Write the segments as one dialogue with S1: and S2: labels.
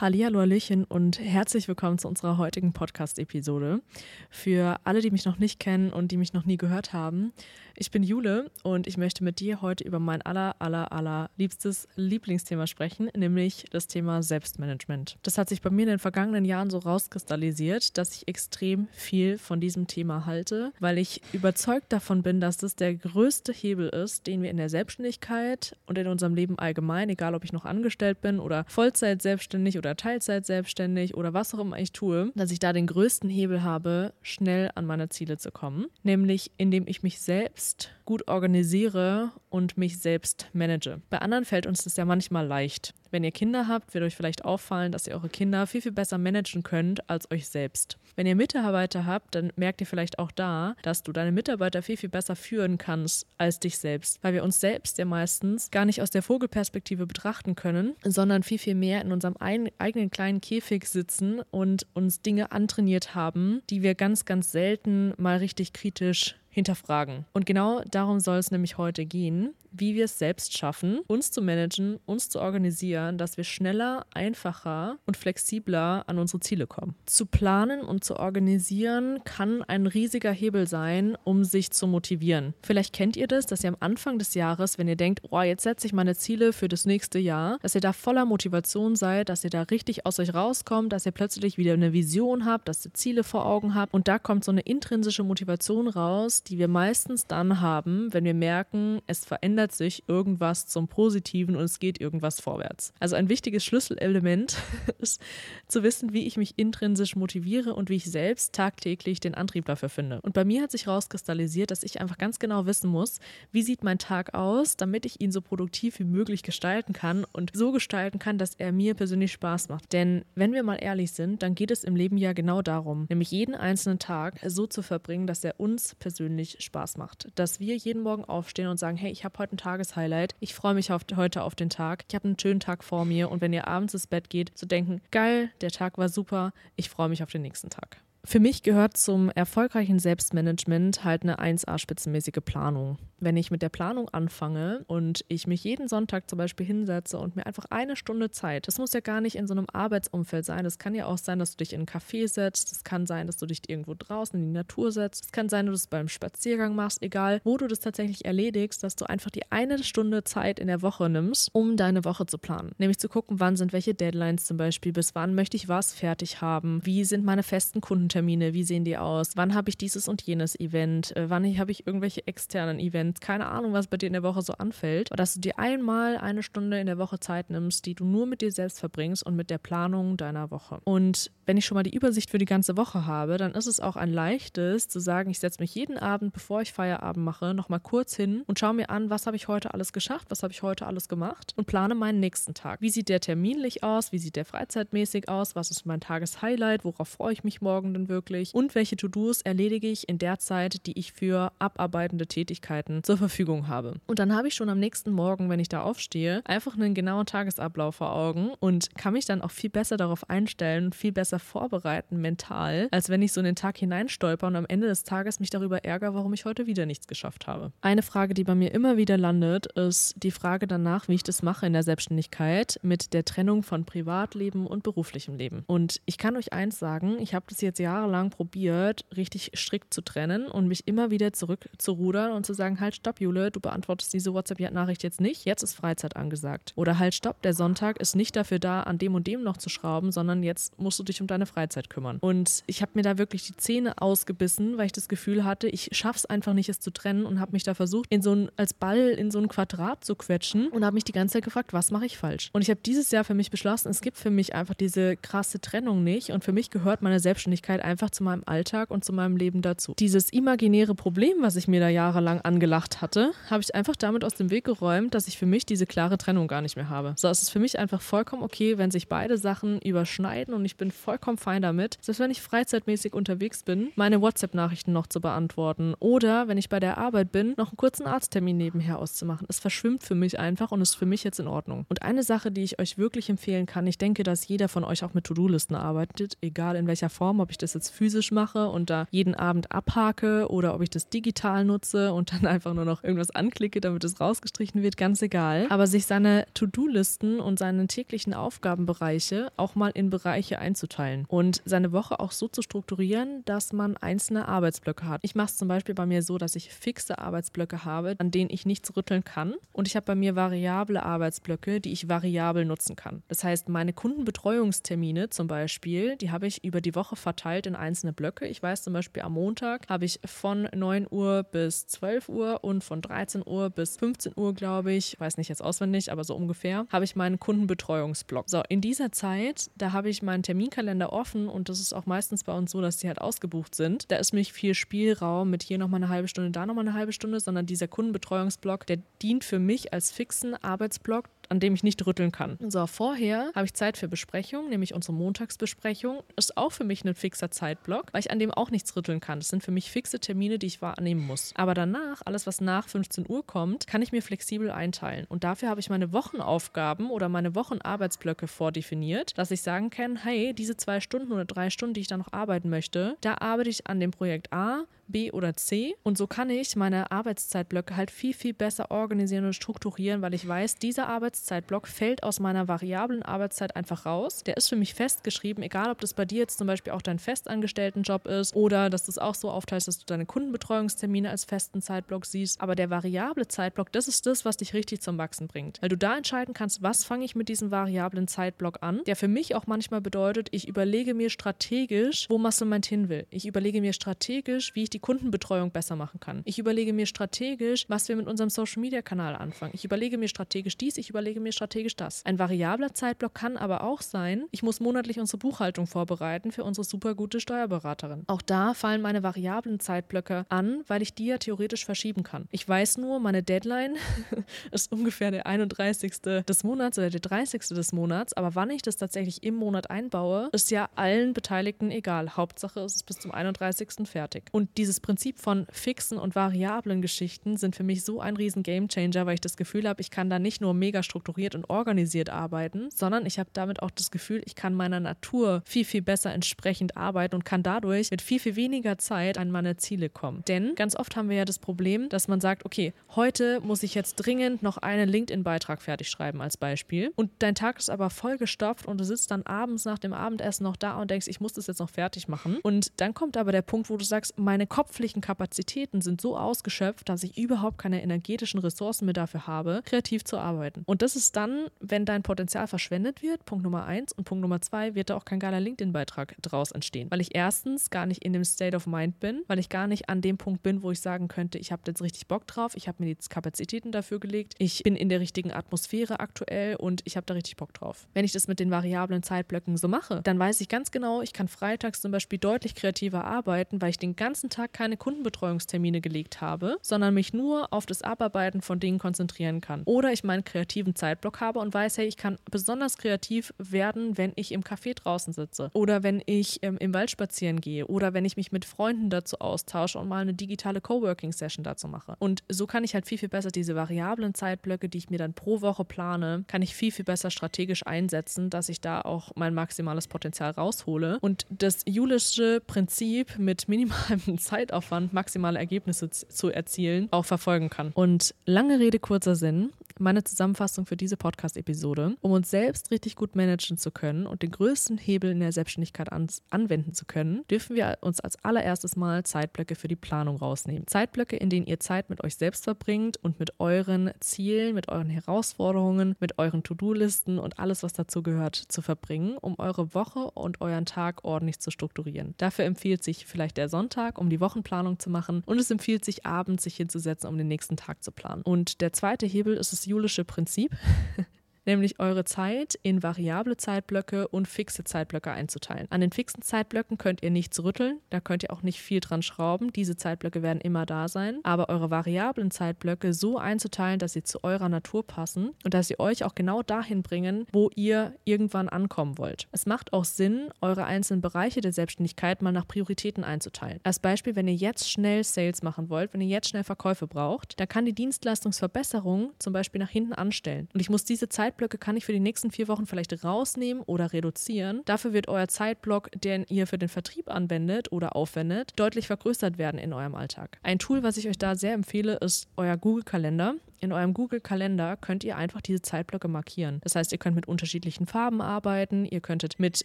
S1: Hallihallo, Hallöchen und herzlich willkommen zu unserer heutigen Podcast-Episode. Für alle, die mich noch nicht kennen und die mich noch nie gehört haben, ich bin Jule und ich möchte mit dir heute über mein aller, aller, aller liebstes Lieblingsthema sprechen, nämlich das Thema Selbstmanagement. Das hat sich bei mir in den vergangenen Jahren so rauskristallisiert, dass ich extrem viel von diesem Thema halte, weil ich überzeugt davon bin, dass das der größte Hebel ist, den wir in der Selbstständigkeit und in unserem Leben allgemein, egal ob ich noch angestellt bin oder Vollzeit selbstständig oder Teilzeit selbstständig oder was auch immer ich tue, dass ich da den größten Hebel habe, schnell an meine Ziele zu kommen, nämlich indem ich mich selbst gut organisiere und mich selbst manage. Bei anderen fällt uns das ja manchmal leicht. Wenn ihr Kinder habt, wird euch vielleicht auffallen, dass ihr eure Kinder viel, viel besser managen könnt als euch selbst. Wenn ihr Mitarbeiter habt, dann merkt ihr vielleicht auch da, dass du deine Mitarbeiter viel, viel besser führen kannst als dich selbst. Weil wir uns selbst ja meistens gar nicht aus der Vogelperspektive betrachten können, sondern viel, viel mehr in unserem eigenen kleinen Käfig sitzen und uns Dinge antrainiert haben, die wir ganz, ganz selten mal richtig kritisch hinterfragen. Und genau darum soll es nämlich heute gehen wie wir es selbst schaffen, uns zu managen, uns zu organisieren, dass wir schneller, einfacher und flexibler an unsere Ziele kommen. Zu planen und zu organisieren kann ein riesiger Hebel sein, um sich zu motivieren. Vielleicht kennt ihr das, dass ihr am Anfang des Jahres, wenn ihr denkt, oh, jetzt setze ich meine Ziele für das nächste Jahr, dass ihr da voller Motivation seid, dass ihr da richtig aus euch rauskommt, dass ihr plötzlich wieder eine Vision habt, dass ihr Ziele vor Augen habt und da kommt so eine intrinsische Motivation raus, die wir meistens dann haben, wenn wir merken, es verändert verändert sich irgendwas zum Positiven und es geht irgendwas vorwärts. Also ein wichtiges Schlüsselelement ist zu wissen, wie ich mich intrinsisch motiviere und wie ich selbst tagtäglich den Antrieb dafür finde. Und bei mir hat sich herauskristallisiert, dass ich einfach ganz genau wissen muss, wie sieht mein Tag aus, damit ich ihn so produktiv wie möglich gestalten kann und so gestalten kann, dass er mir persönlich Spaß macht. Denn wenn wir mal ehrlich sind, dann geht es im Leben ja genau darum, nämlich jeden einzelnen Tag so zu verbringen, dass er uns persönlich Spaß macht. Dass wir jeden Morgen aufstehen und sagen, hey, ich habe heute ein Tageshighlight. Ich freue mich auf, heute auf den Tag. Ich habe einen schönen Tag vor mir und wenn ihr abends ins Bett geht, zu denken, geil, der Tag war super, ich freue mich auf den nächsten Tag. Für mich gehört zum erfolgreichen Selbstmanagement halt eine 1A-spitzenmäßige Planung. Wenn ich mit der Planung anfange und ich mich jeden Sonntag zum Beispiel hinsetze und mir einfach eine Stunde Zeit, das muss ja gar nicht in so einem Arbeitsumfeld sein. Das kann ja auch sein, dass du dich in einen Café setzt. Das kann sein, dass du dich irgendwo draußen in die Natur setzt. Es kann sein, dass du es beim Spaziergang machst. Egal, wo du das tatsächlich erledigst, dass du einfach die eine Stunde Zeit in der Woche nimmst, um deine Woche zu planen. Nämlich zu gucken, wann sind welche Deadlines zum Beispiel, bis wann möchte ich was fertig haben, wie sind meine festen Kunden Termine, wie sehen die aus? Wann habe ich dieses und jenes Event? Äh, wann habe ich irgendwelche externen Events? Keine Ahnung, was bei dir in der Woche so anfällt. Und dass du dir einmal eine Stunde in der Woche Zeit nimmst, die du nur mit dir selbst verbringst und mit der Planung deiner Woche. Und wenn ich schon mal die Übersicht für die ganze Woche habe, dann ist es auch ein leichtes zu sagen, ich setze mich jeden Abend, bevor ich Feierabend mache, nochmal kurz hin und schaue mir an, was habe ich heute alles geschafft, was habe ich heute alles gemacht und plane meinen nächsten Tag. Wie sieht der terminlich aus? Wie sieht der freizeitmäßig aus? Was ist mein Tageshighlight? Worauf freue ich mich morgen denn wirklich? Und welche To-Dos erledige ich in der Zeit, die ich für abarbeitende Tätigkeiten zur Verfügung habe? Und dann habe ich schon am nächsten Morgen, wenn ich da aufstehe, einfach einen genauen Tagesablauf vor Augen und kann mich dann auch viel besser darauf einstellen, viel besser vorbereiten mental, als wenn ich so in den Tag hineinstolper und am Ende des Tages mich darüber ärgere, warum ich heute wieder nichts geschafft habe. Eine Frage, die bei mir immer wieder landet, ist die Frage danach, wie ich das mache in der Selbstständigkeit mit der Trennung von Privatleben und beruflichem Leben. Und ich kann euch eins sagen, ich habe das jetzt jahrelang probiert, richtig strikt zu trennen und mich immer wieder zurückzurudern und zu sagen, halt, stopp, Jule, du beantwortest diese WhatsApp-Nachricht jetzt nicht, jetzt ist Freizeit angesagt. Oder halt, stopp, der Sonntag ist nicht dafür da, an dem und dem noch zu schrauben, sondern jetzt musst du dich um deine Freizeit kümmern. Und ich habe mir da wirklich die Zähne ausgebissen, weil ich das Gefühl hatte, ich schaff's einfach nicht, es zu trennen und habe mich da versucht, in so ein, als Ball in so ein Quadrat zu quetschen und habe mich die ganze Zeit gefragt, was mache ich falsch? Und ich habe dieses Jahr für mich beschlossen, es gibt für mich einfach diese krasse Trennung nicht und für mich gehört meine Selbstständigkeit einfach zu meinem Alltag und zu meinem Leben dazu. Dieses imaginäre Problem, was ich mir da jahrelang angelacht hatte, habe ich einfach damit aus dem Weg geräumt, dass ich für mich diese klare Trennung gar nicht mehr habe. So, es ist für mich einfach vollkommen okay, wenn sich beide Sachen überschneiden und ich bin vollkommen fein damit, selbst wenn ich freizeitmäßig unterwegs bin, meine WhatsApp-Nachrichten noch zu beantworten oder wenn ich bei der Arbeit bin, noch einen kurzen Arzttermin nebenher auszumachen. Es verschwimmt für mich einfach und ist für mich jetzt in Ordnung. Und eine Sache, die ich euch wirklich empfehlen kann, ich denke, dass jeder von euch auch mit To-Do-Listen arbeitet, egal in welcher Form, ob ich das jetzt physisch mache und da jeden Abend abhake oder ob ich das digital nutze und dann einfach einfach nur noch irgendwas anklicke, damit es rausgestrichen wird, ganz egal. Aber sich seine To-Do-Listen und seine täglichen Aufgabenbereiche auch mal in Bereiche einzuteilen und seine Woche auch so zu strukturieren, dass man einzelne Arbeitsblöcke hat. Ich mache es zum Beispiel bei mir so, dass ich fixe Arbeitsblöcke habe, an denen ich nichts rütteln kann. Und ich habe bei mir variable Arbeitsblöcke, die ich variabel nutzen kann. Das heißt, meine Kundenbetreuungstermine zum Beispiel, die habe ich über die Woche verteilt in einzelne Blöcke. Ich weiß zum Beispiel, am Montag habe ich von 9 Uhr bis 12 Uhr und von 13 Uhr bis 15 Uhr, glaube ich, weiß nicht jetzt auswendig, aber so ungefähr, habe ich meinen Kundenbetreuungsblock. So, in dieser Zeit, da habe ich meinen Terminkalender offen und das ist auch meistens bei uns so, dass die halt ausgebucht sind. Da ist nicht viel Spielraum mit hier nochmal eine halbe Stunde, da nochmal eine halbe Stunde, sondern dieser Kundenbetreuungsblock, der dient für mich als fixen Arbeitsblock, an dem ich nicht rütteln kann. So, vorher habe ich Zeit für Besprechung, nämlich unsere Montagsbesprechung. Ist auch für mich ein fixer Zeitblock, weil ich an dem auch nichts rütteln kann. Das sind für mich fixe Termine, die ich wahrnehmen muss. Aber danach, alles was nach 15 Uhr kommt, kann ich mir flexibel einteilen. Und dafür habe ich meine Wochenaufgaben oder meine Wochenarbeitsblöcke vordefiniert, dass ich sagen kann, hey, diese zwei Stunden oder drei Stunden, die ich da noch arbeiten möchte, da arbeite ich an dem Projekt A, B oder C. Und so kann ich meine Arbeitszeitblöcke halt viel, viel besser organisieren und strukturieren, weil ich weiß, dieser Arbeitszeitblock fällt aus meiner variablen Arbeitszeit einfach raus. Der ist für mich festgeschrieben, egal ob das bei dir jetzt zum Beispiel auch dein Festangestelltenjob ist oder dass du es auch so aufteilst, dass du deine Kundenbetreuungstermine als festen Zeitblock siehst. Aber der variable Zeitblock, das ist das, was dich richtig zum Wachsen bringt. Weil du da entscheiden kannst, was fange ich mit diesem variablen Zeitblock an, der für mich auch manchmal bedeutet, ich überlege mir strategisch, wo Mastermind hin will. Ich überlege mir strategisch, wie ich die Kundenbetreuung besser machen kann. Ich überlege mir strategisch, was wir mit unserem Social Media Kanal anfangen. Ich überlege mir strategisch dies, ich überlege mir strategisch das. Ein variabler Zeitblock kann aber auch sein, ich muss monatlich unsere Buchhaltung vorbereiten für unsere super gute Steuerberaterin. Auch da fallen meine variablen Zeitblöcke an, weil ich die ja theoretisch verschieben kann. Ich weiß nur, meine Deadline ist ungefähr der 31. des Monats oder der 30. des Monats, aber wann ich das tatsächlich im Monat einbaue, ist ja allen Beteiligten egal. Hauptsache ist es bis zum 31. fertig. Und die dieses Prinzip von fixen und variablen Geschichten sind für mich so ein riesen Gamechanger, weil ich das Gefühl habe, ich kann da nicht nur mega strukturiert und organisiert arbeiten, sondern ich habe damit auch das Gefühl, ich kann meiner Natur viel, viel besser entsprechend arbeiten und kann dadurch mit viel, viel weniger Zeit an meine Ziele kommen. Denn ganz oft haben wir ja das Problem, dass man sagt, okay, heute muss ich jetzt dringend noch einen LinkedIn-Beitrag fertig schreiben als Beispiel und dein Tag ist aber vollgestopft und du sitzt dann abends nach dem Abendessen noch da und denkst, ich muss das jetzt noch fertig machen. Und dann kommt aber der Punkt, wo du sagst, meine kopflichen Kapazitäten sind so ausgeschöpft, dass ich überhaupt keine energetischen Ressourcen mehr dafür habe, kreativ zu arbeiten. Und das ist dann, wenn dein Potenzial verschwendet wird, Punkt Nummer eins. Und Punkt Nummer zwei, wird da auch kein geiler LinkedIn-Beitrag draus entstehen. Weil ich erstens gar nicht in dem State of Mind bin, weil ich gar nicht an dem Punkt bin, wo ich sagen könnte, ich habe jetzt richtig Bock drauf, ich habe mir die Kapazitäten dafür gelegt, ich bin in der richtigen Atmosphäre aktuell und ich habe da richtig Bock drauf. Wenn ich das mit den variablen Zeitblöcken so mache, dann weiß ich ganz genau, ich kann freitags zum Beispiel deutlich kreativer arbeiten, weil ich den ganzen Tag keine Kundenbetreuungstermine gelegt habe, sondern mich nur auf das Abarbeiten von Dingen konzentrieren kann. Oder ich meinen kreativen Zeitblock habe und weiß, hey, ich kann besonders kreativ werden, wenn ich im Café draußen sitze oder wenn ich ähm, im Wald spazieren gehe oder wenn ich mich mit Freunden dazu austausche und mal eine digitale Coworking-Session dazu mache. Und so kann ich halt viel, viel besser diese variablen Zeitblöcke, die ich mir dann pro Woche plane, kann ich viel, viel besser strategisch einsetzen, dass ich da auch mein maximales Potenzial raushole. Und das julische Prinzip mit minimalem Zeitaufwand maximale Ergebnisse zu erzielen, auch verfolgen kann. Und lange Rede, kurzer Sinn meine Zusammenfassung für diese Podcast-Episode. Um uns selbst richtig gut managen zu können und den größten Hebel in der Selbstständigkeit an anwenden zu können, dürfen wir uns als allererstes mal Zeitblöcke für die Planung rausnehmen. Zeitblöcke, in denen ihr Zeit mit euch selbst verbringt und mit euren Zielen, mit euren Herausforderungen, mit euren To-Do-Listen und alles, was dazu gehört, zu verbringen, um eure Woche und euren Tag ordentlich zu strukturieren. Dafür empfiehlt sich vielleicht der Sonntag, um die Wochenplanung zu machen und es empfiehlt sich abends, sich hinzusetzen, um den nächsten Tag zu planen. Und der zweite Hebel ist es julische Prinzip. nämlich eure Zeit in variable Zeitblöcke und fixe Zeitblöcke einzuteilen. An den fixen Zeitblöcken könnt ihr nichts rütteln, da könnt ihr auch nicht viel dran schrauben. Diese Zeitblöcke werden immer da sein, aber eure variablen Zeitblöcke so einzuteilen, dass sie zu eurer Natur passen und dass sie euch auch genau dahin bringen, wo ihr irgendwann ankommen wollt. Es macht auch Sinn, eure einzelnen Bereiche der Selbstständigkeit mal nach Prioritäten einzuteilen. Als Beispiel, wenn ihr jetzt schnell Sales machen wollt, wenn ihr jetzt schnell Verkäufe braucht, dann kann die Dienstleistungsverbesserung zum Beispiel nach hinten anstellen. Und ich muss diese Zeit Zeitblöcke kann ich für die nächsten vier Wochen vielleicht rausnehmen oder reduzieren. Dafür wird euer Zeitblock, den ihr für den Vertrieb anwendet oder aufwendet, deutlich vergrößert werden in eurem Alltag. Ein Tool, was ich euch da sehr empfehle, ist euer Google-Kalender. In eurem Google-Kalender könnt ihr einfach diese Zeitblöcke markieren. Das heißt, ihr könnt mit unterschiedlichen Farben arbeiten, ihr könntet mit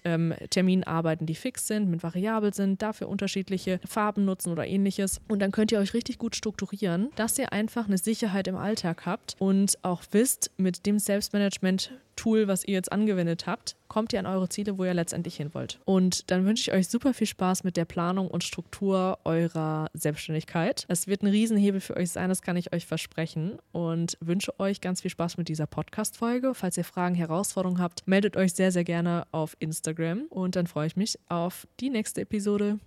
S1: ähm, Terminen arbeiten, die fix sind, mit variabel sind, dafür unterschiedliche Farben nutzen oder ähnliches. Und dann könnt ihr euch richtig gut strukturieren, dass ihr einfach eine Sicherheit im Alltag habt und auch wisst, mit dem Selbstmanagement Tool, was ihr jetzt angewendet habt, kommt ihr an eure Ziele, wo ihr letztendlich hin wollt. Und dann wünsche ich euch super viel Spaß mit der Planung und Struktur eurer Selbstständigkeit. Es wird ein Riesenhebel für euch sein, das kann ich euch versprechen. Und wünsche euch ganz viel Spaß mit dieser Podcast-Folge. Falls ihr Fragen, Herausforderungen habt, meldet euch sehr, sehr gerne auf Instagram. Und dann freue ich mich auf die nächste Episode.